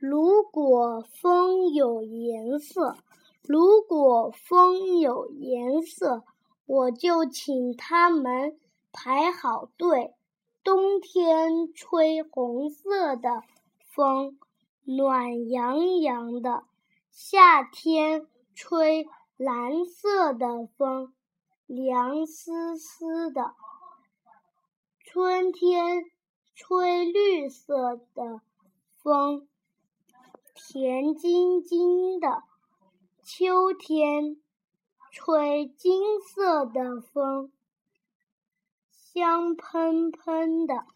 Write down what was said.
如果风有颜色，如果风有颜色，我就请他们排好队。冬天吹红色的风，暖洋洋的；夏天吹蓝色的风，凉丝丝的；春天吹绿色的风。甜晶晶的秋天，吹金色的风，香喷喷的。